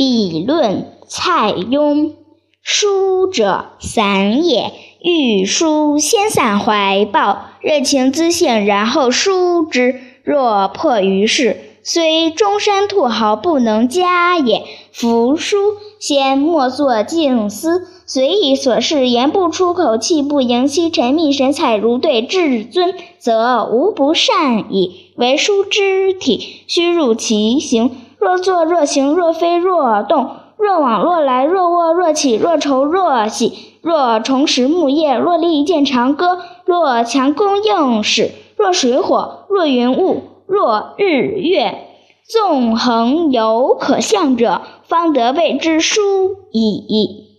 笔论蔡邕。书者散也，欲书先散怀抱，热情自性，然后书之。若迫于事，虽中山兔毫不能加也。夫书先莫作静思，随意所事，言不出口，气不盈息，沉迷神采，如对至尊，则无不善矣。为书之体，须入其形。若坐若行，若飞若动。若往若来，若卧若起，若愁若喜，若重拾木叶，若立见长歌，若强弓硬矢，若水火，若云雾，若日月，纵横犹可向者，方得谓之书矣。